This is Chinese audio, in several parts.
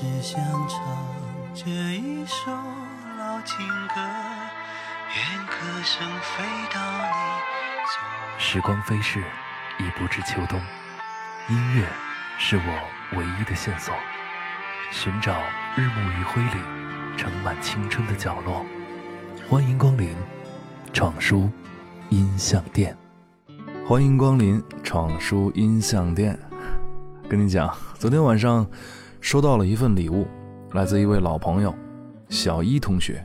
只想唱这一首老情歌，愿歌声飞到你。时光飞逝，已不知秋冬。音乐是我唯一的线索，寻找日暮余晖里盛满青春的角落。欢迎光临闯书音像店。欢迎光临闯书音像店。跟你讲，昨天晚上收到了一份礼物，来自一位老朋友小一同学。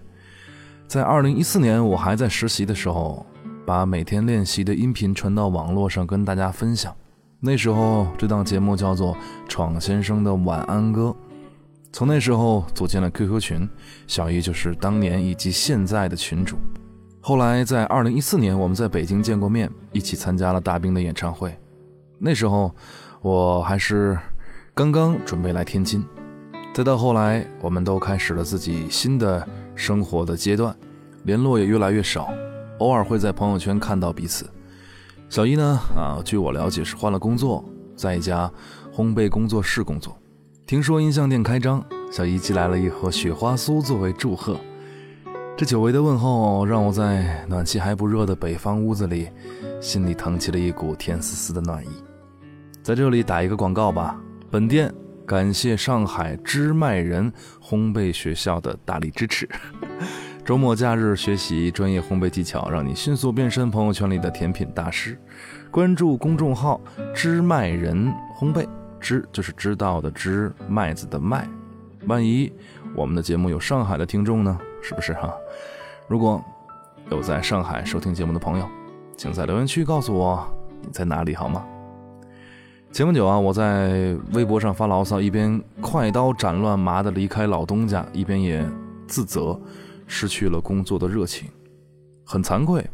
在二零一四年，我还在实习的时候，把每天练习的音频传到网络上跟大家分享。那时候，这档节目叫做《闯先生的晚安歌》。从那时候组建了 QQ 群，小一就是当年以及现在的群主。后来在二零一四年，我们在北京见过面，一起参加了大兵的演唱会。那时候。我还是刚刚准备来天津，再到后来，我们都开始了自己新的生活的阶段，联络也越来越少，偶尔会在朋友圈看到彼此。小一呢，啊，据我了解是换了工作，在一家烘焙工作室工作。听说音像店开张，小一寄来了一盒雪花酥作为祝贺。这久违的问候，让我在暖气还不热的北方屋子里，心里腾起了一股甜丝丝的暖意。在这里打一个广告吧，本店感谢上海知麦人烘焙学校的大力支持。周末假日学习专业烘焙技巧，让你迅速变身朋友圈里的甜品大师。关注公众号“知麦人烘焙”，知就是知道的知，麦子的麦。万一我们的节目有上海的听众呢？是不是哈？如果有在上海收听节目的朋友，请在留言区告诉我你在哪里好吗？前不久啊，我在微博上发牢骚，一边快刀斩乱麻的离开老东家，一边也自责失去了工作的热情，很惭愧。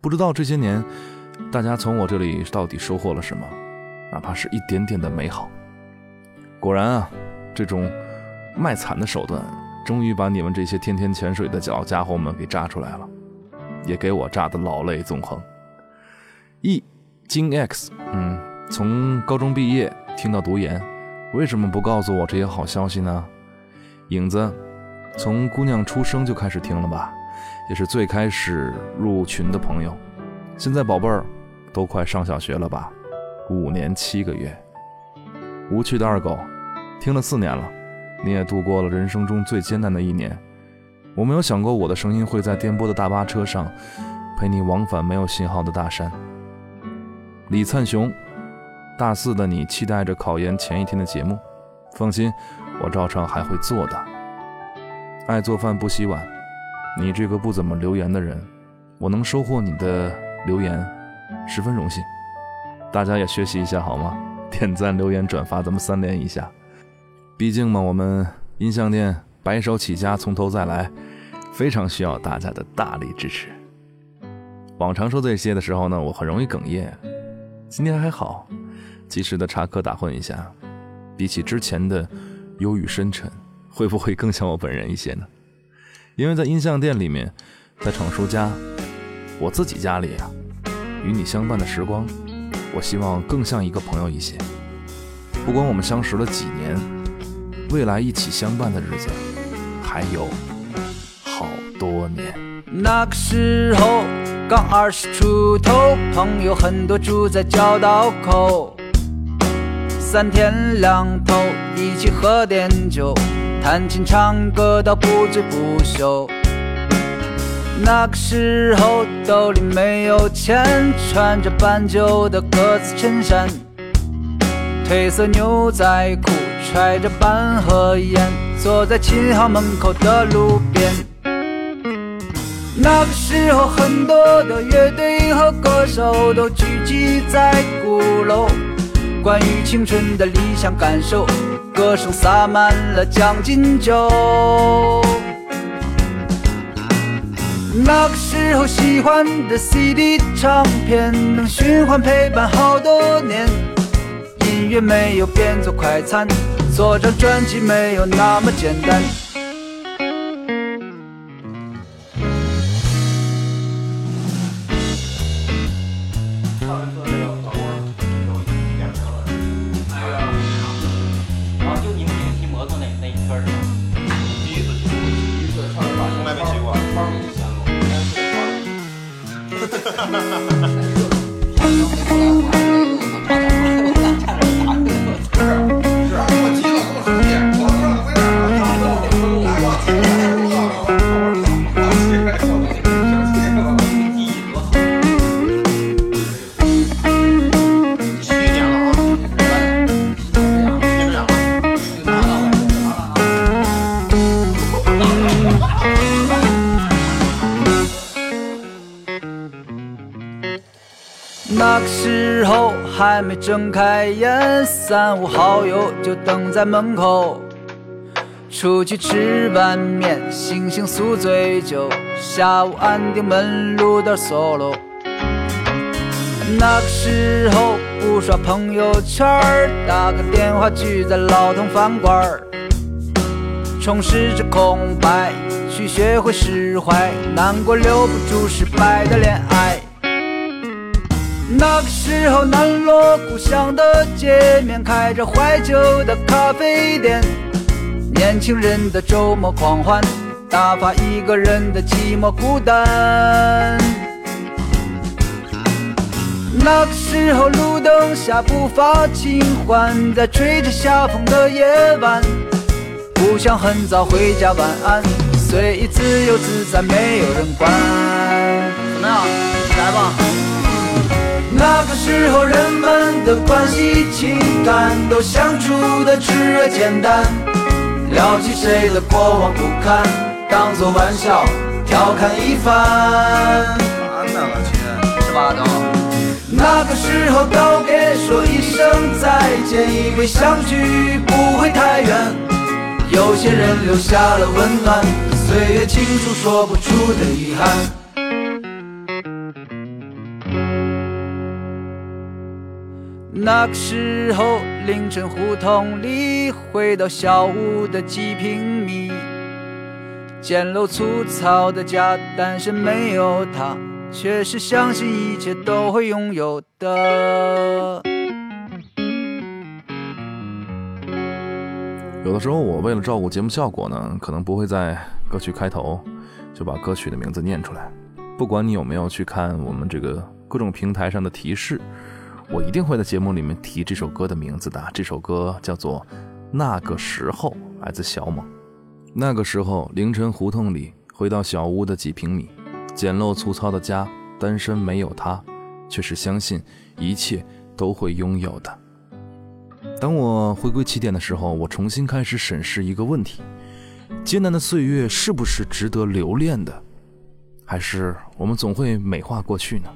不知道这些年大家从我这里到底收获了什么，哪怕是一点点的美好。果然啊，这种卖惨的手段，终于把你们这些天天潜水的老家伙们给炸出来了，也给我炸得老泪纵横。E 金 X，嗯。从高中毕业听到读研，为什么不告诉我这些好消息呢？影子，从姑娘出生就开始听了吧，也是最开始入群的朋友。现在宝贝儿都快上小学了吧？五年七个月。无趣的二狗，听了四年了，你也度过了人生中最艰难的一年。我没有想过我的声音会在颠簸的大巴车上陪你往返没有信号的大山。李灿雄。大四的你期待着考研前一天的节目，放心，我照常还会做的。爱做饭不洗碗，你这个不怎么留言的人，我能收获你的留言，十分荣幸。大家也学习一下好吗？点赞、留言、转发，咱们三连一下。毕竟嘛，我们音像店白手起家，从头再来，非常需要大家的大力支持。往常说这些的时候呢，我很容易哽咽，今天还好。及时的插科打诨一下，比起之前的忧郁深沉，会不会更像我本人一些呢？因为在音像店里面，在闯叔家，我自己家里啊，与你相伴的时光，我希望更像一个朋友一些。不管我们相识了几年，未来一起相伴的日子还有好多年。那个时候刚二十出头，朋友很多住在交道口。三天两头一起喝点酒，弹琴唱歌到不醉不休。那个时候兜里没有钱，穿着半旧的格子衬衫，褪色牛仔裤，揣着半盒烟，坐在琴行门口的路边。那个时候，很多的乐队和歌手都聚集在鼓楼。关于青春的理想感受，歌声洒满了将进酒。那个时候喜欢的 CD 唱片能循环陪伴好多年，音乐没有变作快餐，做张专辑没有那么简单。还没睁开眼，三五好友就等在门口。出去吃碗面，醒醒宿醉酒，下午安定门路的 solo。那个时候不刷朋友圈，打个电话聚在老同饭馆，充实着空白，去学会释怀，难过留不住失败的恋爱。那个时候南锣鼓巷的街面开着怀旧的咖啡店，年轻人的周末狂欢，打发一个人的寂寞孤单。那个时候路灯下不乏清欢，在吹着夏风的夜晚，不想很早回家晚安，随意自由自在，没有人管。怎么样？来吧。那个时候人们的关系情感都相处的炽热简单，聊起谁的过往不堪，当作玩笑调侃一番。完了，我去，是吧，都。那个时候道别说一声再见，以为相聚不会太远。有些人留下了温暖，岁月清楚说不出的遗憾。那个时候凌晨胡同里，回到小屋的几平米，简陋粗糙的家，但是没有他。却是相信一切都会拥有的。有的时候，我为了照顾节目效果呢，可能不会在歌曲开头就把歌曲的名字念出来。不管你有没有去看我们这个各种平台上的提示，我一定会在节目里面提这首歌的名字的。这首歌叫做《那个时候》，来自小猛。那个时候，凌晨胡同里，回到小屋的几平米。简陋粗糙的家，单身没有他，却是相信一切都会拥有的。当我回归起点的时候，我重新开始审视一个问题：艰难的岁月是不是值得留恋的？还是我们总会美化过去呢？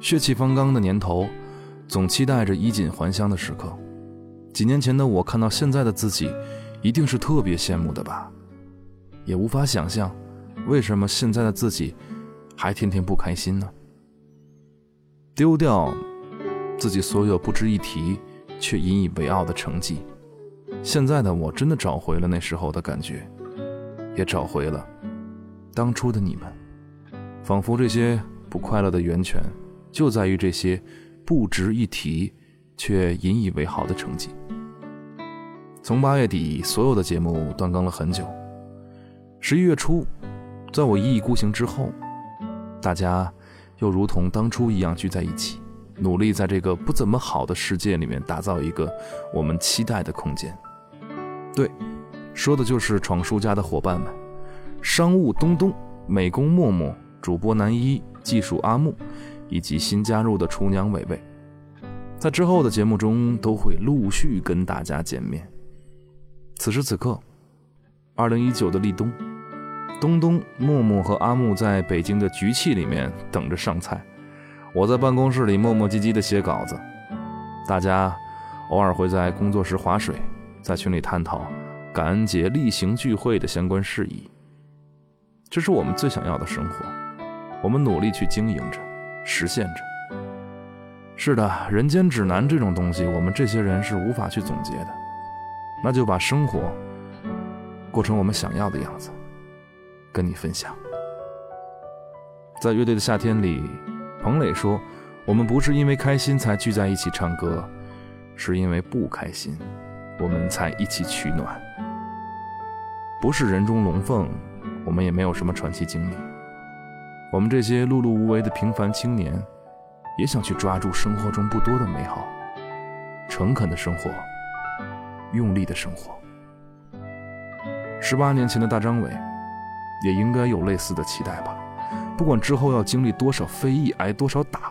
血气方刚的年头，总期待着衣锦还乡的时刻。几年前的我看到现在的自己，一定是特别羡慕的吧？也无法想象。为什么现在的自己还天天不开心呢？丢掉自己所有不值一提却引以为傲的成绩，现在的我真的找回了那时候的感觉，也找回了当初的你们。仿佛这些不快乐的源泉就在于这些不值一提却引以为豪的成绩。从八月底，所有的节目断更了很久，十一月初。在我一意孤行之后，大家又如同当初一样聚在一起，努力在这个不怎么好的世界里面打造一个我们期待的空间。对，说的就是闯叔家的伙伴们：商务东东、美工默默、主播南一、技术阿木，以及新加入的厨娘伟伟。在之后的节目中，都会陆续跟大家见面。此时此刻，二零一九的立冬。东东、木木和阿木在北京的局气里面等着上菜，我在办公室里磨磨唧唧的写稿子，大家偶尔会在工作室划水，在群里探讨感恩节例行聚会的相关事宜。这是我们最想要的生活，我们努力去经营着，实现着。是的，人间指南这种东西，我们这些人是无法去总结的，那就把生活过成我们想要的样子。跟你分享，在乐队的夏天里，彭磊说：“我们不是因为开心才聚在一起唱歌，是因为不开心，我们才一起取暖。不是人中龙凤，我们也没有什么传奇经历。我们这些碌碌无为的平凡青年，也想去抓住生活中不多的美好，诚恳的生活，用力的生活。十八年前的大张伟，也应该有类似的期待吧。不管之后要经历多少非议，挨多少打，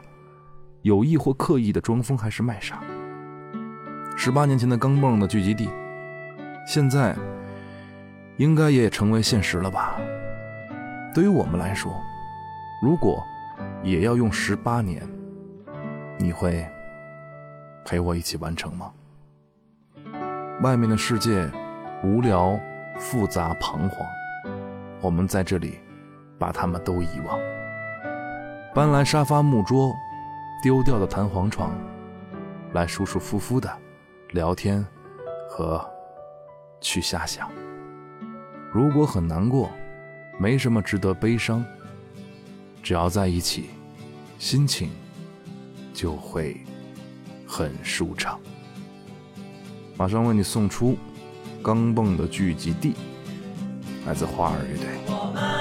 有意或刻意的装疯还是卖傻。十八年前的钢蹦的聚集地，现在应该也成为现实了吧？对于我们来说，如果也要用十八年，你会陪我一起完成吗？外面的世界无聊、复杂、彷徨，我们在这里把他们都遗忘，搬来沙发、木桌，丢掉的弹簧床，来舒舒服服的。聊天和去瞎想。如果很难过，没什么值得悲伤。只要在一起，心情就会很舒畅。马上为你送出钢蹦的聚集地，来自花儿乐队。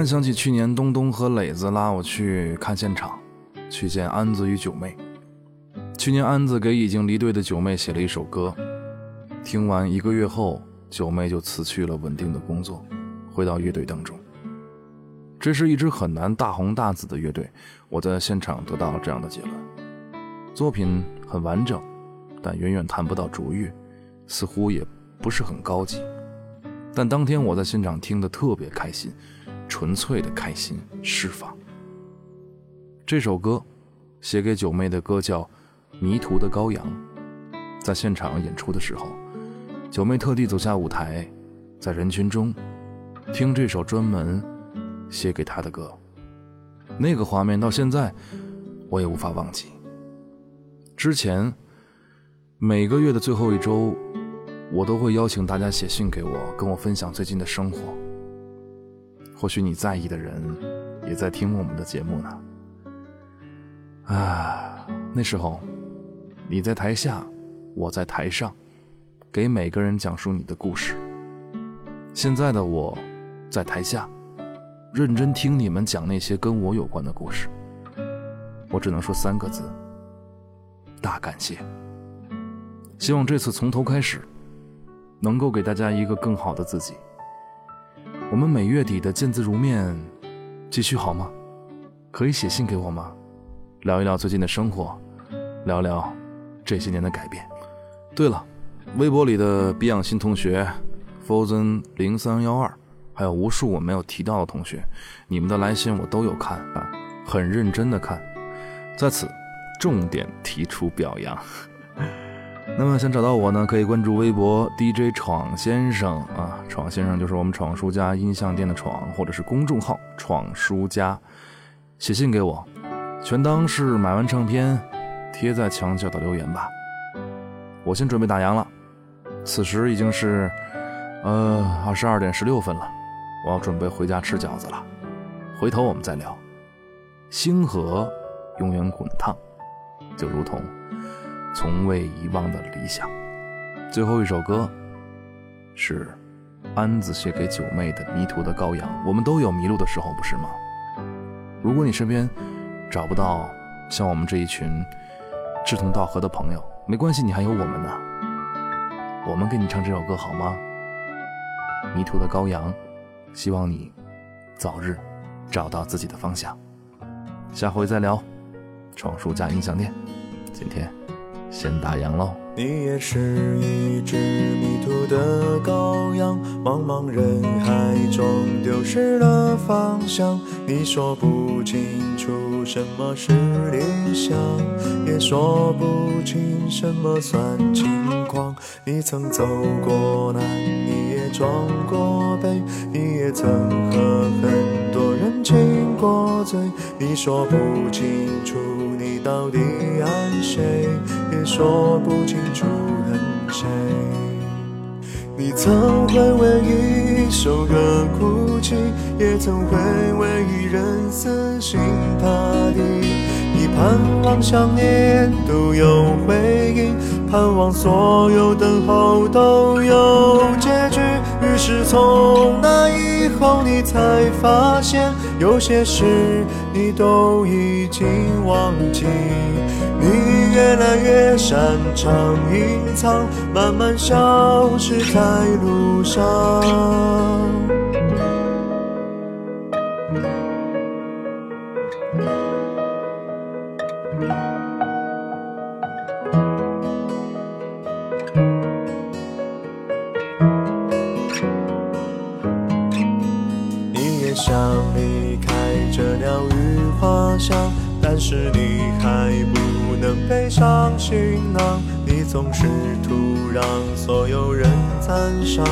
然想起去年东东和磊子拉我去看现场，去见安子与九妹。去年安子给已经离队的九妹写了一首歌，听完一个月后，九妹就辞去了稳定的工作，回到乐队当中。这是一支很难大红大紫的乐队，我在现场得到了这样的结论：作品很完整，但远远谈不到卓越，似乎也不是很高级。但当天我在现场听得特别开心，纯粹的开心释放。这首歌写给九妹的歌叫《迷途的羔羊》。在现场演出的时候，九妹特地走下舞台，在人群中听这首专门写给她的歌。那个画面到现在我也无法忘记。之前每个月的最后一周，我都会邀请大家写信给我，跟我分享最近的生活。或许你在意的人也在听我们的节目呢。啊，那时候你在台下，我在台上，给每个人讲述你的故事。现在的我，在台下，认真听你们讲那些跟我有关的故事。我只能说三个字：大感谢。希望这次从头开始，能够给大家一个更好的自己。我们每月底的见字如面，继续好吗？可以写信给我吗？聊一聊最近的生活，聊聊这些年的改变。对了，微博里的比养新同学，Frozen 零三幺二，还有无数我没有提到的同学，你们的来信我都有看啊，很认真的看。在此，重点提出表扬。那么想找到我呢，可以关注微博 DJ 闯先生啊，闯先生就是我们闯书家音像店的闯，或者是公众号闯书家，写信给我，全当是买完唱片贴在墙角的留言吧。我先准备打烊了，此时已经是呃二十二点十六分了，我要准备回家吃饺子了，回头我们再聊。星河。永远滚烫，就如同从未遗忘的理想。最后一首歌是安子写给九妹的《迷途的羔羊》。我们都有迷路的时候，不是吗？如果你身边找不到像我们这一群志同道合的朋友，没关系，你还有我们呢。我们给你唱这首歌好吗？《迷途的羔羊》，希望你早日找到自己的方向。下回再聊。闯书家音响店，今天先打烊喽。你也是一只迷途的羔羊，茫茫人海中丢失了方向。你说不清楚什么是理想，也说不清什么算轻狂。你曾走过南，你也撞过北，你也曾和很多人亲过嘴。你说不清楚到底爱谁，也说不清。楚恨谁？你曾会为一首歌哭泣，也曾会为一人死心塌地。你盼望想念都有回应，盼望所有等候都有结局。是从那以后，你才发现有些事你都已经忘记。你越来越擅长隐藏，慢慢消失在路上。上行囊，你总试图让所有人赞赏，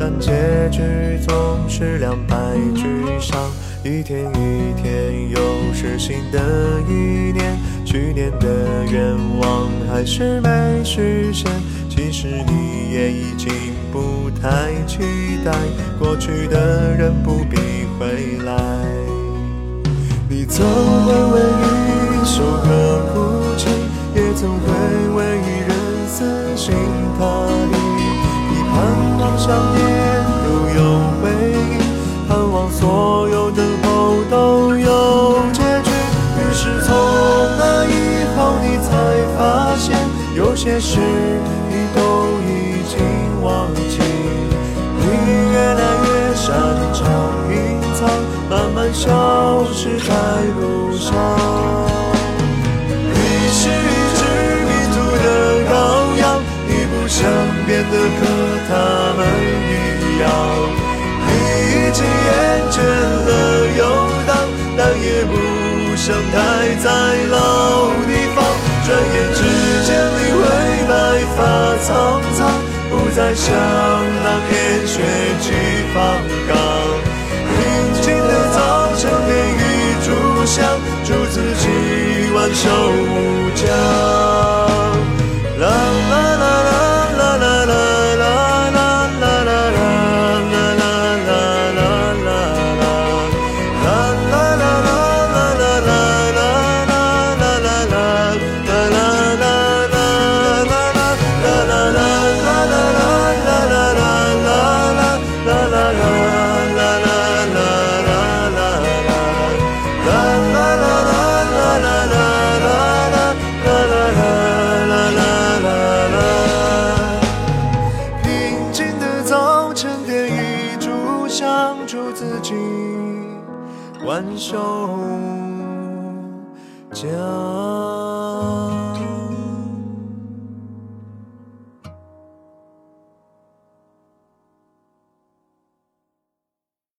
但结局总是两败俱伤。一天一天，又是新的一年，去年的愿望还是没实现。其实你也已经不太期待，过去的人不必回来。你曾会为一首歌事你都已经忘记。你越来越擅长隐藏，慢慢消失在路上。你是一只迷途的羔羊，你不想变得和他们一样，你已经厌倦了游荡，但也不想待在老不再像那片血气方刚。平静的早晨，点一炷香，祝自己万寿无疆。